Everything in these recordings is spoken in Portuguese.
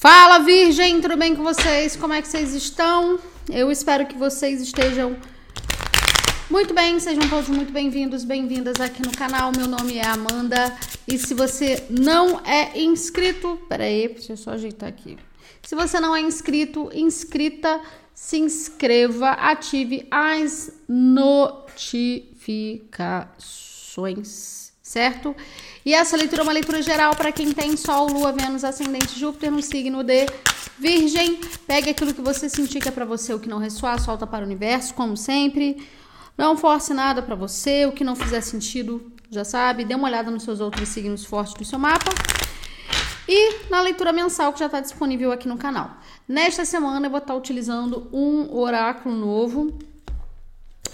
Fala, Virgem, tudo bem com vocês? Como é que vocês estão? Eu espero que vocês estejam muito bem, sejam todos muito bem-vindos, bem-vindas aqui no canal. Meu nome é Amanda e se você não é inscrito, peraí, deixa eu só ajeitar aqui. Se você não é inscrito, inscrita, se inscreva, ative as notificações, certo? E essa leitura é uma leitura geral para quem tem Sol, Lua, Vênus, Ascendente, Júpiter no signo de Virgem. Pegue aquilo que você sentir que é para você, o que não ressoar, solta para o universo, como sempre. Não force nada para você, o que não fizer sentido, já sabe. Dê uma olhada nos seus outros signos fortes do seu mapa. E na leitura mensal que já está disponível aqui no canal. Nesta semana eu vou estar tá utilizando um oráculo novo.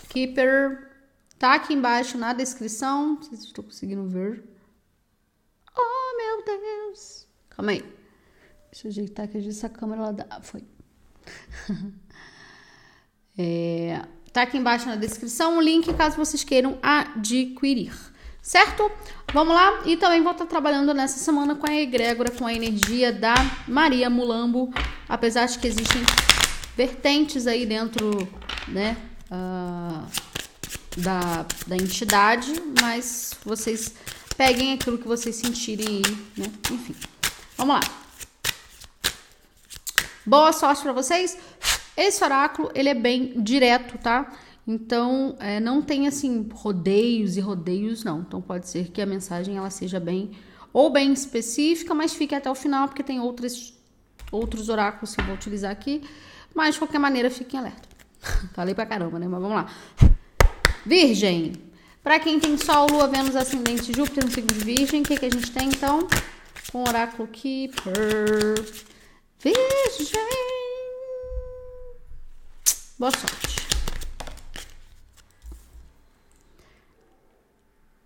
Keeper tá aqui embaixo na descrição. Não sei se estou conseguindo ver. Oh, meu Deus! Calma aí. Deixa eu ajeitar que essa câmera lá dá. Foi. é, tá aqui embaixo na descrição o link caso vocês queiram adquirir. Certo? Vamos lá? E também vou estar trabalhando nessa semana com a egrégora, com a energia da Maria Mulambo, apesar de que existem vertentes aí dentro, né, uh, da, da entidade, mas vocês peguem aquilo que vocês sentirem aí, né, enfim. Vamos lá. Boa sorte para vocês. Esse oráculo, ele é bem direto, tá? Então, é, não tem assim rodeios e rodeios, não. Então, pode ser que a mensagem ela seja bem ou bem específica, mas fique até o final, porque tem outros, outros oráculos que eu vou utilizar aqui. Mas, de qualquer maneira, fiquem alerta. Falei pra caramba, né? Mas vamos lá. Virgem. Para quem tem Sol, Lua, Vênus, Ascendente, Júpiter no signo de Virgem, o que, que a gente tem então? Oráculo Keeper. Virgem. Boa sorte.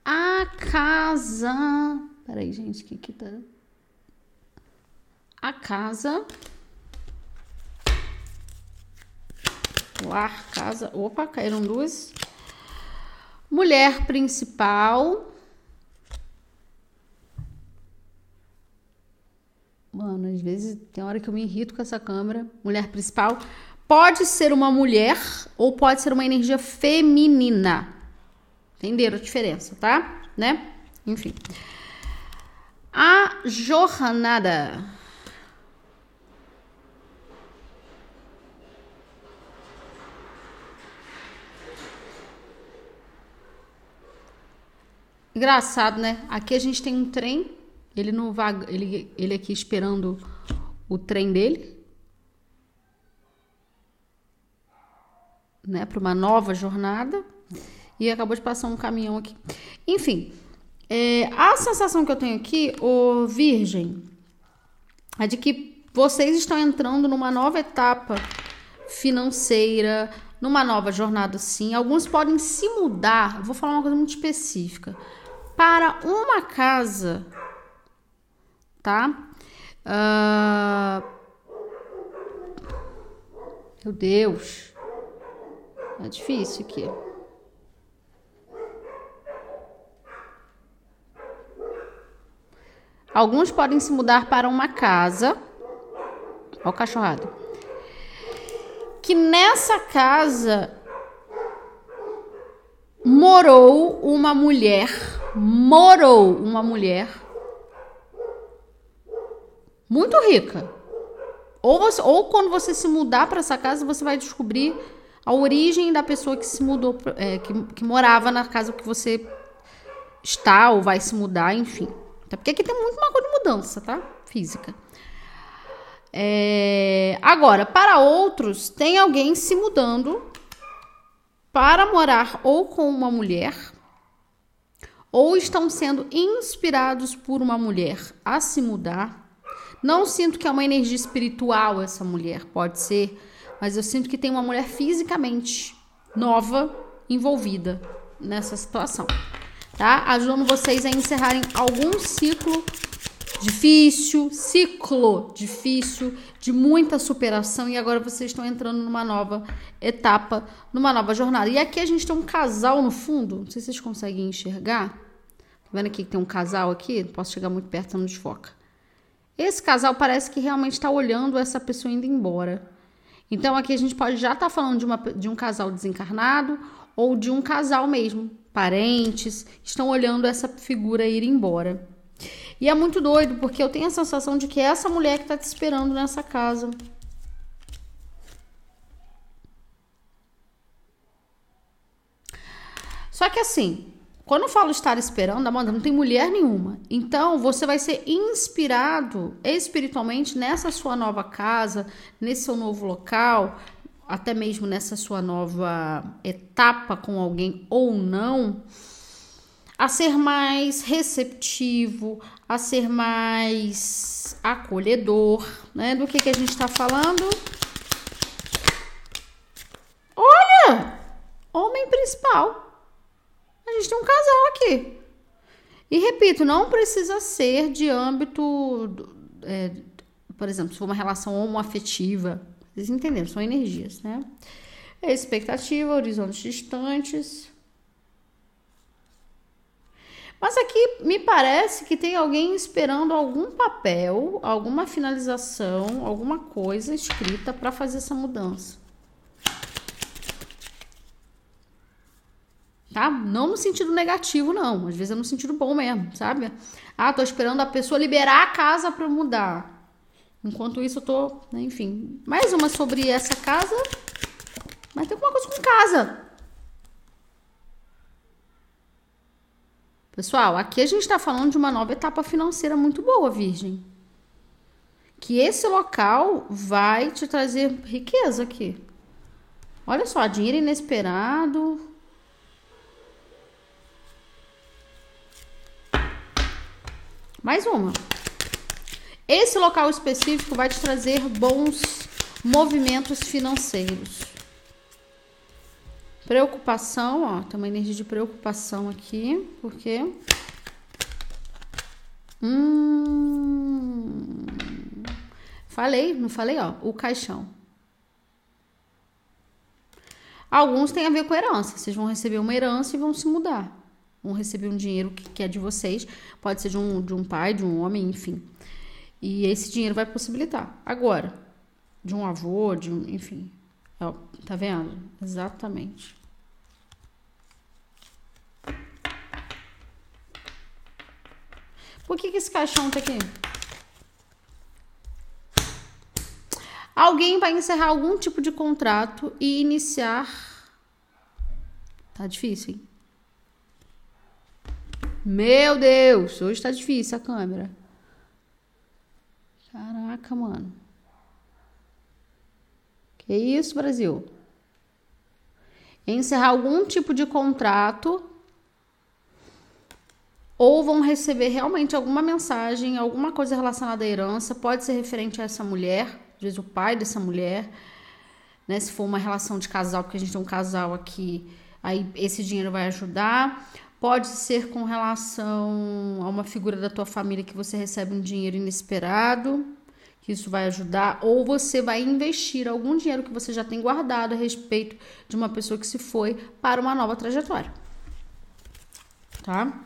A casa. Peraí, gente, que que tá? A casa. Lar, casa. Opa, caíram duas. Mulher principal. Mano, às vezes tem hora que eu me irrito com essa câmera. Mulher principal. Pode ser uma mulher ou pode ser uma energia feminina. Entenderam a diferença, tá? Né? Enfim. A jornada. Engraçado, né? Aqui a gente tem um trem, ele no vaga, ele ele aqui esperando o trem dele. Né, para uma nova jornada. E acabou de passar um caminhão aqui. Enfim, é, a sensação que eu tenho aqui, o Virgem, é de que vocês estão entrando numa nova etapa financeira, numa nova jornada, sim. Alguns podem se mudar, vou falar uma coisa muito específica, para uma casa, tá? Uh... Meu Deus, é difícil aqui. Alguns podem se mudar para uma casa. Olha o cachorrado. Que nessa casa morou uma mulher. Morou uma mulher muito rica. Ou, você, ou quando você se mudar para essa casa, você vai descobrir a origem da pessoa que se mudou, é, que, que morava na casa que você está ou vai se mudar, enfim. Até porque aqui tem muito uma coisa de mudança, tá? Física. É... Agora, para outros, tem alguém se mudando para morar ou com uma mulher, ou estão sendo inspirados por uma mulher a se mudar. Não sinto que é uma energia espiritual essa mulher, pode ser, mas eu sinto que tem uma mulher fisicamente nova envolvida nessa situação tá? Ajudando vocês a encerrarem algum ciclo difícil, ciclo difícil, de muita superação e agora vocês estão entrando numa nova etapa, numa nova jornada. E aqui a gente tem um casal no fundo, não sei se vocês conseguem enxergar. Tá vendo aqui que tem um casal aqui? Não posso chegar muito perto, não desfoca. Esse casal parece que realmente está olhando essa pessoa indo embora. Então aqui a gente pode já estar tá falando de, uma, de um casal desencarnado ou de um casal mesmo, parentes, estão olhando essa figura ir embora. E é muito doido, porque eu tenho a sensação de que é essa mulher que está te esperando nessa casa. Só que assim, quando eu falo estar esperando, Amanda, não tem mulher nenhuma. Então, você vai ser inspirado espiritualmente nessa sua nova casa, nesse seu novo local, até mesmo nessa sua nova etapa com alguém ou não, a ser mais receptivo, a ser mais acolhedor, né? Do que, que a gente está falando? Olha! Homem principal. A gente tem um casal aqui. E repito, não precisa ser de âmbito, é, por exemplo, se for uma relação homoafetiva. Vocês entenderam? São energias, né? É expectativa, horizontes distantes. Mas aqui me parece que tem alguém esperando algum papel, alguma finalização, alguma coisa escrita para fazer essa mudança. Tá? Não no sentido negativo, não. Às vezes é no sentido bom mesmo, sabe? Ah, tô esperando a pessoa liberar a casa para mudar. Enquanto isso, eu tô, né, enfim. Mais uma sobre essa casa. Mas tem alguma coisa com casa. Pessoal, aqui a gente está falando de uma nova etapa financeira muito boa, Virgem. Que esse local vai te trazer riqueza aqui. Olha só, dinheiro inesperado, Mais uma. Esse local específico vai te trazer bons movimentos financeiros. Preocupação, ó, tem uma energia de preocupação aqui, porque hum, falei, não falei, ó, o caixão. Alguns têm a ver com herança. Vocês vão receber uma herança e vão se mudar vão receber um dinheiro que, que é de vocês, pode ser de um, de um pai, de um homem, enfim. E esse dinheiro vai possibilitar. Agora, de um avô, de um, enfim. Ó, tá vendo? Exatamente. Por que, que esse caixão tá aqui? Alguém vai encerrar algum tipo de contrato e iniciar. Tá difícil, hein? Meu Deus, hoje tá difícil a câmera. Caraca, mano. Que isso, Brasil? Encerrar algum tipo de contrato ou vão receber realmente alguma mensagem, alguma coisa relacionada à herança, pode ser referente a essa mulher, às vezes o pai dessa mulher, né? Se for uma relação de casal, porque a gente tem um casal aqui, aí esse dinheiro vai ajudar Pode ser com relação a uma figura da tua família que você recebe um dinheiro inesperado, que isso vai ajudar, ou você vai investir algum dinheiro que você já tem guardado a respeito de uma pessoa que se foi para uma nova trajetória. Tá?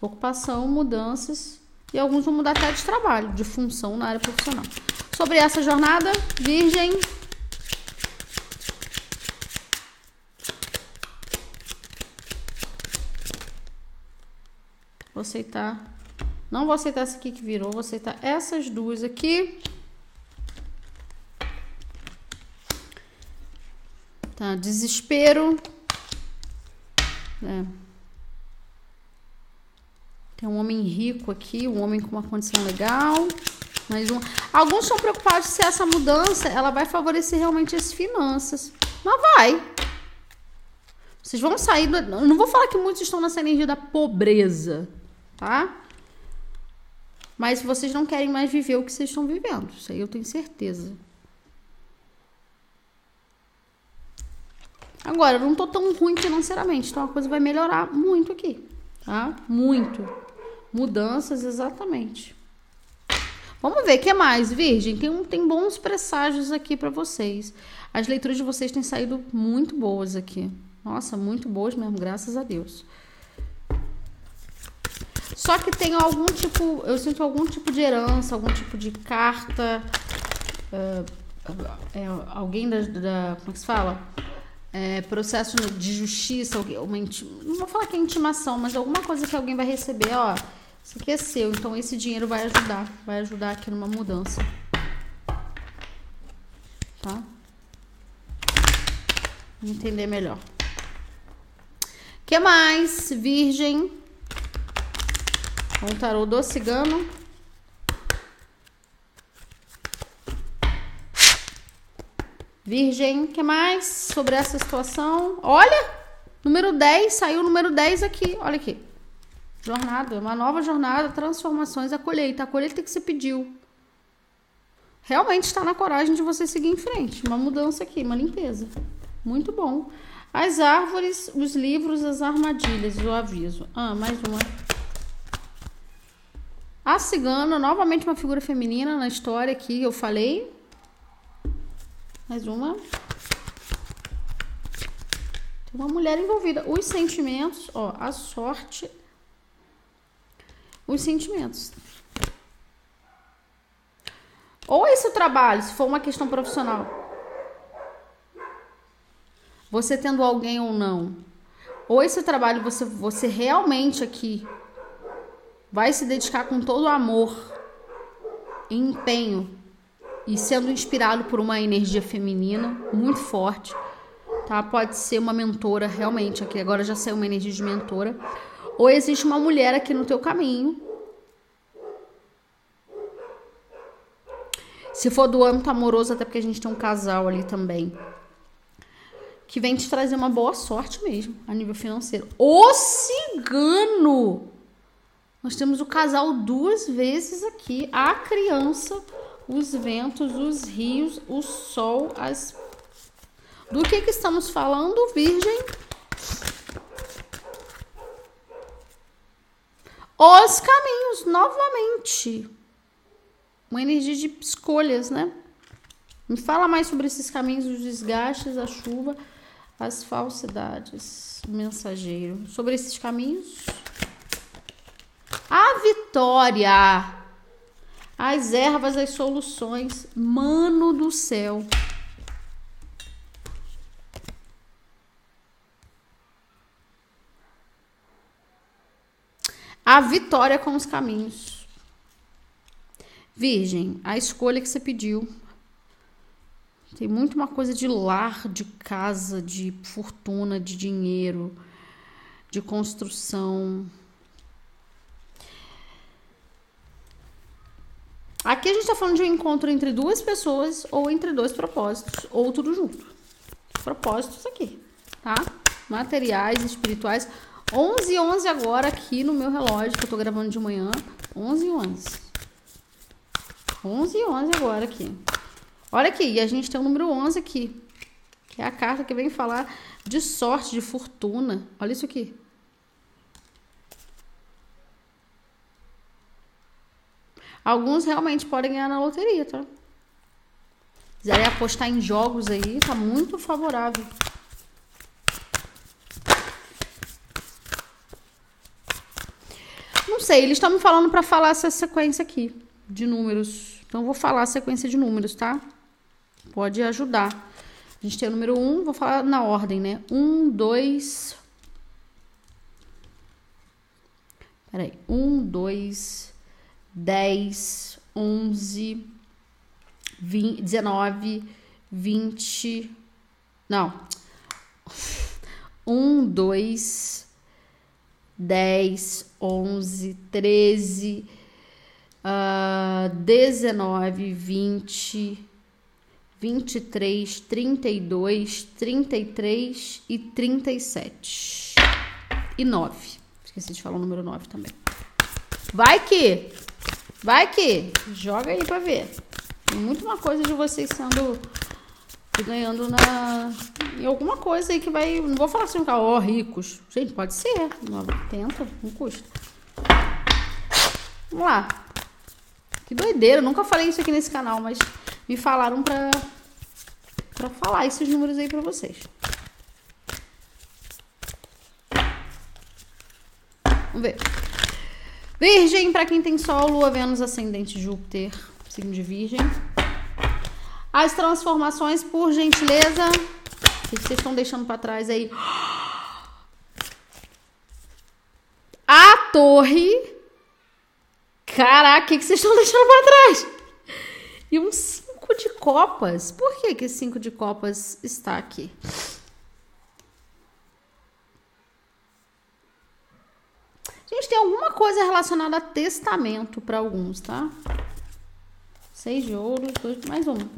Ocupação, mudanças e alguns vão mudar até de trabalho, de função na área profissional. Sobre essa jornada, Virgem, Vou aceitar. Não vou aceitar essa aqui que virou, vou aceitar essas duas aqui. Tá, desespero. É. Tem um homem rico aqui, um homem com uma condição legal. Mais um. Alguns estão preocupados se essa mudança ela vai favorecer realmente as finanças. Mas vai. Vocês vão sair. Do... Não vou falar que muitos estão nessa energia da pobreza tá? Mas vocês não querem mais viver o que vocês estão vivendo, isso aí eu tenho certeza. Agora, eu não tô tão ruim financeiramente, então a coisa vai melhorar muito aqui, tá? Muito. Mudanças, exatamente. Vamos ver, o que mais, Virgem? Tem, tem bons presságios aqui para vocês. As leituras de vocês têm saído muito boas aqui. Nossa, muito boas mesmo, graças a Deus. Só que tem algum tipo, eu sinto algum tipo de herança, algum tipo de carta. Uh, é, alguém da, da, Como é que se fala? É, processo de justiça, uma, não vou falar que é intimação, mas alguma coisa que alguém vai receber, ó. Isso aqui é seu, então esse dinheiro vai ajudar, vai ajudar aqui numa mudança. Tá? Entender melhor. que mais? Virgem. O tarô do cigano. Virgem, que mais sobre essa situação? Olha, número 10, saiu o número 10 aqui, olha aqui. Jornada, uma nova jornada, transformações, a colheita. A colheita que você pediu. Realmente está na coragem de você seguir em frente. Uma mudança aqui, uma limpeza. Muito bom. As árvores, os livros, as armadilhas, o aviso. Ah, mais uma. A cigana, novamente uma figura feminina na história aqui, eu falei. Mais uma. Tem uma mulher envolvida. Os sentimentos, ó, a sorte. Os sentimentos. Ou esse trabalho, se for uma questão profissional. Você tendo alguém ou não. Ou esse trabalho você, você realmente aqui vai se dedicar com todo amor empenho e sendo inspirado por uma energia feminina muito forte, tá? Pode ser uma mentora realmente aqui, agora já saiu uma energia de mentora, ou existe uma mulher aqui no teu caminho. Se for do âmbito amoroso, até porque a gente tem um casal ali também, que vem te trazer uma boa sorte mesmo, a nível financeiro. O cigano! Nós temos o casal duas vezes aqui, a criança os ventos, os rios, o sol, as. Do que, que estamos falando, Virgem? Os caminhos, novamente. Uma energia de escolhas, né? Me fala mais sobre esses caminhos, os desgastes, a chuva, as falsidades, mensageiro. Sobre esses caminhos. A vitória as ervas, as soluções. Mano do céu. A vitória com os caminhos. Virgem, a escolha que você pediu. Tem muito uma coisa de lar, de casa, de fortuna, de dinheiro, de construção. Aqui a gente está falando de um encontro entre duas pessoas ou entre dois propósitos, ou tudo junto. Propósitos aqui, tá? Materiais, espirituais. 11 e 11 agora aqui no meu relógio, que eu tô gravando de manhã. 11 e 11. 11 e 11 agora aqui. Olha aqui, e a gente tem o número 11 aqui. Que é a carta que vem falar de sorte, de fortuna. Olha isso aqui. Alguns realmente podem ganhar na loteria, tá? Quiserem apostar em jogos aí, tá muito favorável. Não sei, eles estão me falando para falar essa sequência aqui de números. Então, vou falar a sequência de números, tá? Pode ajudar. A gente tem o número 1, um, vou falar na ordem, né? 1, 2. Peraí. 1, 2, 10, 11, 20, 19, 20. Não. 1, 2, 10, 11, 13, uh, 19, 20, 23, 32, 33 e 37. E 9. Esqueci de falar o número 9 também. Vai que Vai que joga aí pra ver. Tem muito uma coisa de vocês sendo ganhando na em alguma coisa aí que vai, não vou falar assim, ó, oh, ricos. Gente, pode ser. Tenta, não custa. Vamos lá. Que doideira, eu nunca falei isso aqui nesse canal, mas me falaram pra, pra falar esses números aí pra vocês. Vamos ver. Virgem, para quem tem Sol, Lua, Vênus, Ascendente, Júpiter, signo de Virgem. As transformações, por gentileza. O que vocês estão deixando para trás aí? A torre. Caraca, o que vocês estão deixando para trás? E um cinco de copas. Por que que cinco de copas está aqui? Gente, tem alguma coisa relacionada a testamento para alguns, tá? Seis de ouro, dois, mais uma.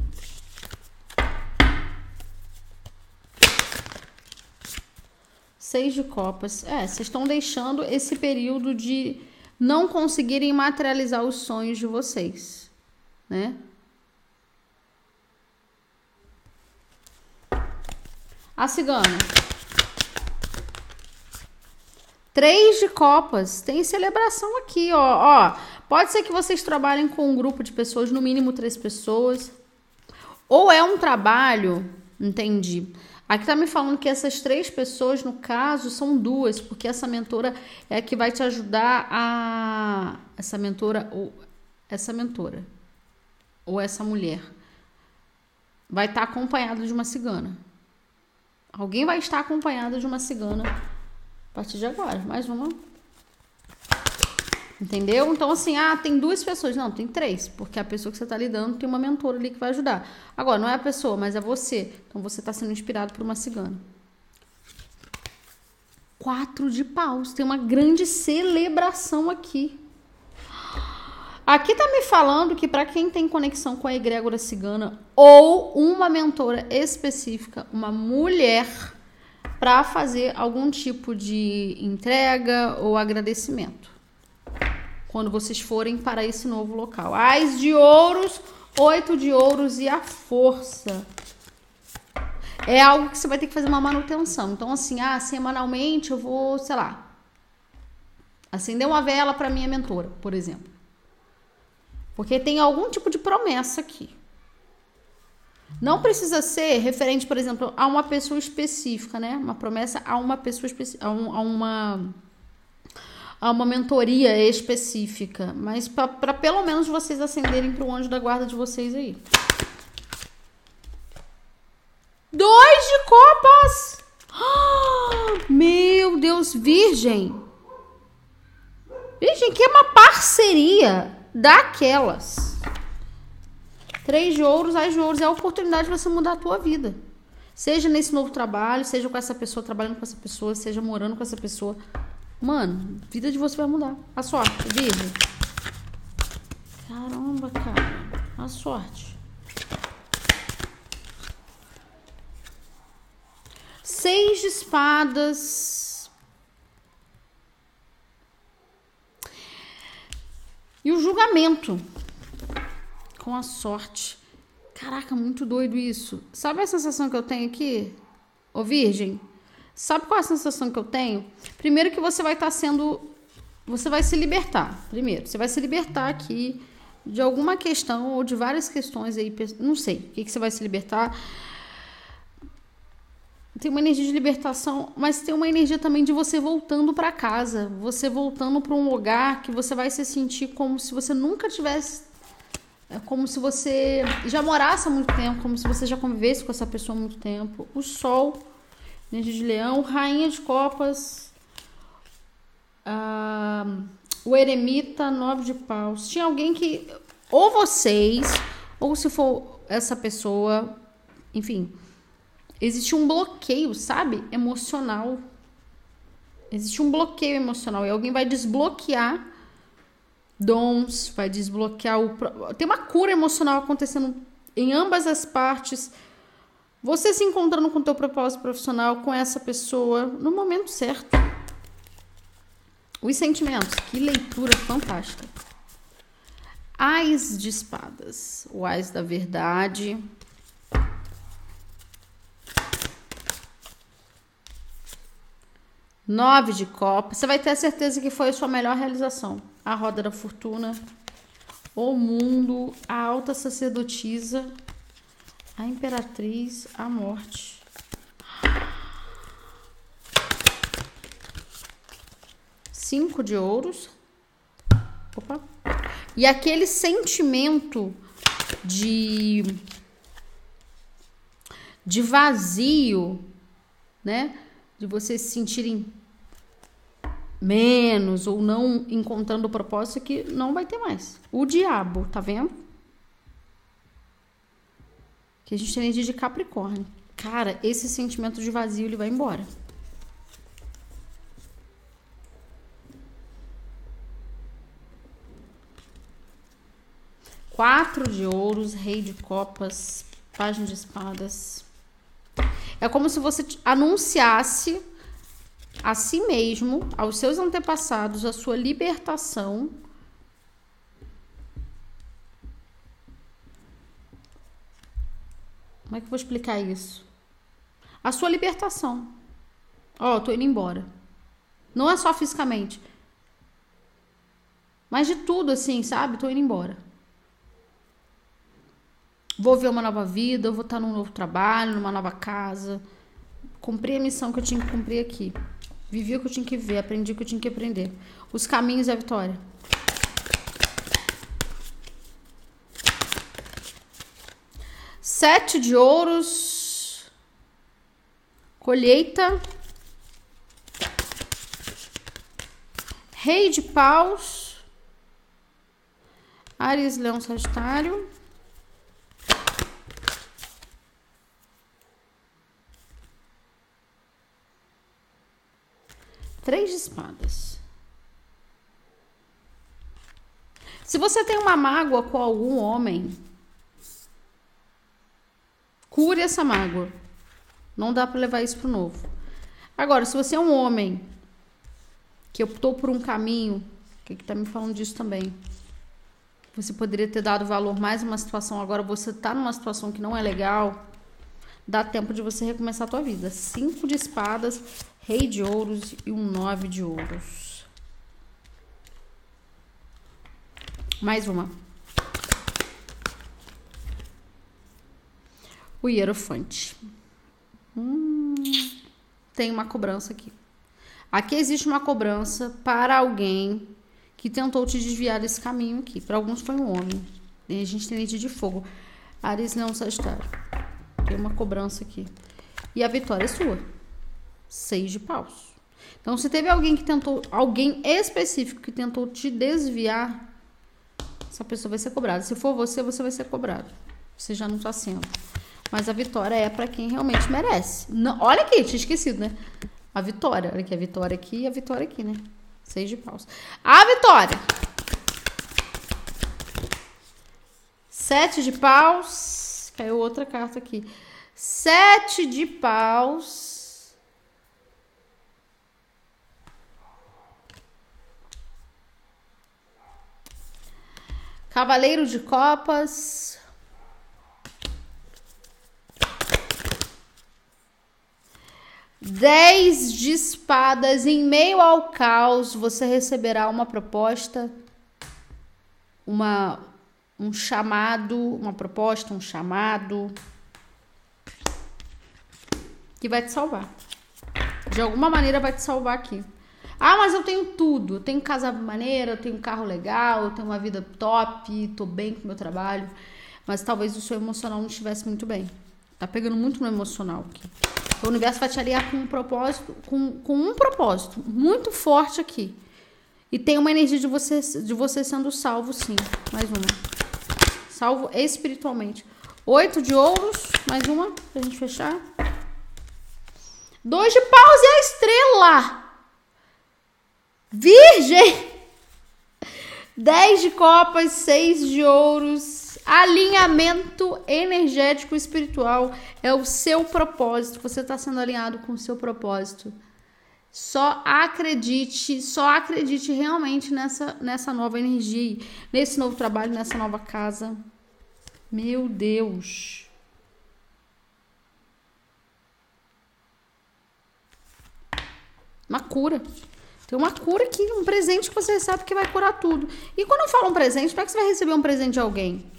Seis de copas. É, vocês estão deixando esse período de não conseguirem materializar os sonhos de vocês, né? A cigana. Três de copas. Tem celebração aqui, ó. ó. Pode ser que vocês trabalhem com um grupo de pessoas, no mínimo três pessoas. Ou é um trabalho, entendi. Aqui tá me falando que essas três pessoas, no caso, são duas, porque essa mentora é a que vai te ajudar a. Essa mentora, ou essa mentora, ou essa mulher, vai estar tá acompanhada de uma cigana. Alguém vai estar acompanhada de uma cigana partir de agora. Mais uma. Entendeu? Então, assim, ah, tem duas pessoas. Não, tem três. Porque a pessoa que você está lidando tem uma mentora ali que vai ajudar. Agora, não é a pessoa, mas é você. Então, você está sendo inspirado por uma cigana. Quatro de paus. Tem uma grande celebração aqui. Aqui tá me falando que para quem tem conexão com a egrégora cigana ou uma mentora específica, uma mulher para fazer algum tipo de entrega ou agradecimento. Quando vocês forem para esse novo local. Ais de ouros, oito de ouros e a força. É algo que você vai ter que fazer uma manutenção. Então, assim, ah, semanalmente eu vou, sei lá, acender uma vela para minha mentora, por exemplo. Porque tem algum tipo de promessa aqui. Não precisa ser referente, por exemplo, a uma pessoa específica, né? Uma promessa a uma pessoa específica, a, um, a uma a uma mentoria específica, mas para pelo menos vocês acenderem para o anjo da guarda de vocês aí. Dois de copas! meu Deus, virgem! Virgem, que é uma parceria daquelas. Três de ouros, as de ouros é a oportunidade de você mudar a tua vida. Seja nesse novo trabalho, seja com essa pessoa, trabalhando com essa pessoa, seja morando com essa pessoa. Mano, a vida de você vai mudar. A sorte, virgem. Caramba, cara. A sorte. Seis de espadas. E o julgamento com a sorte. Caraca, muito doido isso. Sabe a sensação que eu tenho aqui? Ô Virgem, sabe qual é a sensação que eu tenho? Primeiro que você vai estar tá sendo. Você vai se libertar. Primeiro, você vai se libertar aqui de alguma questão ou de várias questões aí. Não sei o que, que você vai se libertar. Tem uma energia de libertação, mas tem uma energia também de você voltando para casa, você voltando para um lugar que você vai se sentir como se você nunca tivesse é como se você já morasse há muito tempo, como se você já convivesse com essa pessoa há muito tempo. O Sol, energia de Leão, Rainha de Copas, uh, o Eremita, Nove de Paus. Tinha alguém que, ou vocês, ou se for essa pessoa, enfim, existe um bloqueio, sabe? Emocional. Existe um bloqueio emocional e alguém vai desbloquear dons, vai desbloquear o. Tem uma cura emocional acontecendo em ambas as partes. Você se encontrando com o teu propósito profissional, com essa pessoa, no momento certo. Os sentimentos, que leitura fantástica. Ais de espadas, o ais da verdade. Nove de copas. Você vai ter a certeza que foi a sua melhor realização. A roda da fortuna, o mundo, a alta sacerdotisa, a imperatriz, a morte. Cinco de ouros. Opa. E aquele sentimento de de vazio, né? De vocês se sentirem menos ou não encontrando o propósito que não vai ter mais. O diabo, tá vendo? Que a gente tem energia de Capricórnio. Cara, esse sentimento de vazio ele vai embora. Quatro de ouros, rei de copas, página de espadas. É como se você anunciasse a si mesmo, aos seus antepassados, a sua libertação. Como é que eu vou explicar isso? A sua libertação. Ó, oh, tô indo embora. Não é só fisicamente. Mas de tudo, assim, sabe? Tô indo embora vou ver uma nova vida, vou estar num novo trabalho, numa nova casa. Cumpri a missão que eu tinha que cumprir aqui. Vivi o que eu tinha que ver, aprendi o que eu tinha que aprender. Os caminhos da vitória. Sete de ouros. Colheita. Rei de paus. Ares, Leão, Sagitário. Três de espadas. Se você tem uma mágoa com algum homem, cure essa mágoa. Não dá para levar isso pro novo. Agora, se você é um homem que optou por um caminho, que que tá me falando disso também? Você poderia ter dado valor mais a uma situação, agora você tá numa situação que não é legal. Dá tempo de você recomeçar a tua vida. Cinco de espadas Rei de ouros e um nove de ouros. Mais uma. O hierofante. Hum, tem uma cobrança aqui. Aqui existe uma cobrança para alguém que tentou te desviar desse caminho aqui. Para alguns foi um homem. E a gente tem leite de fogo. Ares não Sagitário. Tem uma cobrança aqui. E a vitória é sua seis de paus. Então, se teve alguém que tentou, alguém específico que tentou te desviar, essa pessoa vai ser cobrada. Se for você, você vai ser cobrado. Você já não está sendo. Mas a vitória é para quem realmente merece. Não, olha aqui, tinha esquecido, né? A vitória. Olha aqui, a vitória aqui e a vitória aqui, né? Seis de paus. A vitória. Sete de paus. Caiu outra carta aqui. Sete de paus. Cavaleiro de Copas. Dez de espadas. Em meio ao caos, você receberá uma proposta, uma, um chamado, uma proposta, um chamado que vai te salvar. De alguma maneira vai te salvar aqui. Ah, mas eu tenho tudo. Eu tenho casa maneira, eu tenho um carro legal, eu tenho uma vida top, tô bem com o meu trabalho. Mas talvez o seu emocional não estivesse muito bem. Tá pegando muito no emocional aqui. O universo vai te aliar com um propósito, com, com um propósito muito forte aqui. E tem uma energia de você, de você sendo salvo, sim. Mais uma. Salvo espiritualmente. Oito de ouros. Mais uma pra gente fechar. Dois de paus e a estrela. Virgem! 10 de copas, 6 de ouros. Alinhamento energético espiritual é o seu propósito. Você está sendo alinhado com o seu propósito. Só acredite, só acredite realmente nessa, nessa nova energia, nesse novo trabalho, nessa nova casa. Meu Deus. Uma cura. Tem uma cura aqui, um presente que você recebe que vai curar tudo. E quando eu falo um presente, não é que você vai receber um presente de alguém.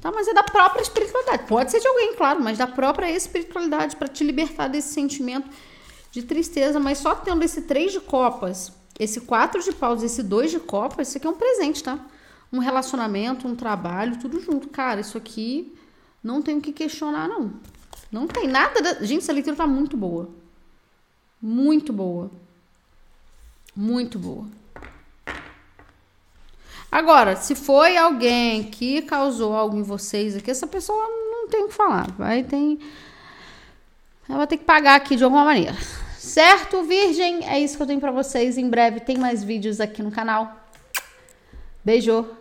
Tá? Mas é da própria espiritualidade. Pode ser de alguém, claro, mas da própria espiritualidade para te libertar desse sentimento de tristeza. Mas só tendo esse três de copas esse quatro de paus, esse dois de copa, isso aqui é um presente, tá? Um relacionamento, um trabalho, tudo junto. Cara, isso aqui não tem o que questionar, não. Não tem nada. Da... Gente, essa leitura tá muito boa. Muito boa. Muito boa. Agora, se foi alguém que causou algo em vocês aqui, essa pessoa não tem o que falar. Vai ter. Ela vai ter que pagar aqui de alguma maneira. Certo, Virgem? É isso que eu tenho para vocês. Em breve tem mais vídeos aqui no canal. Beijo!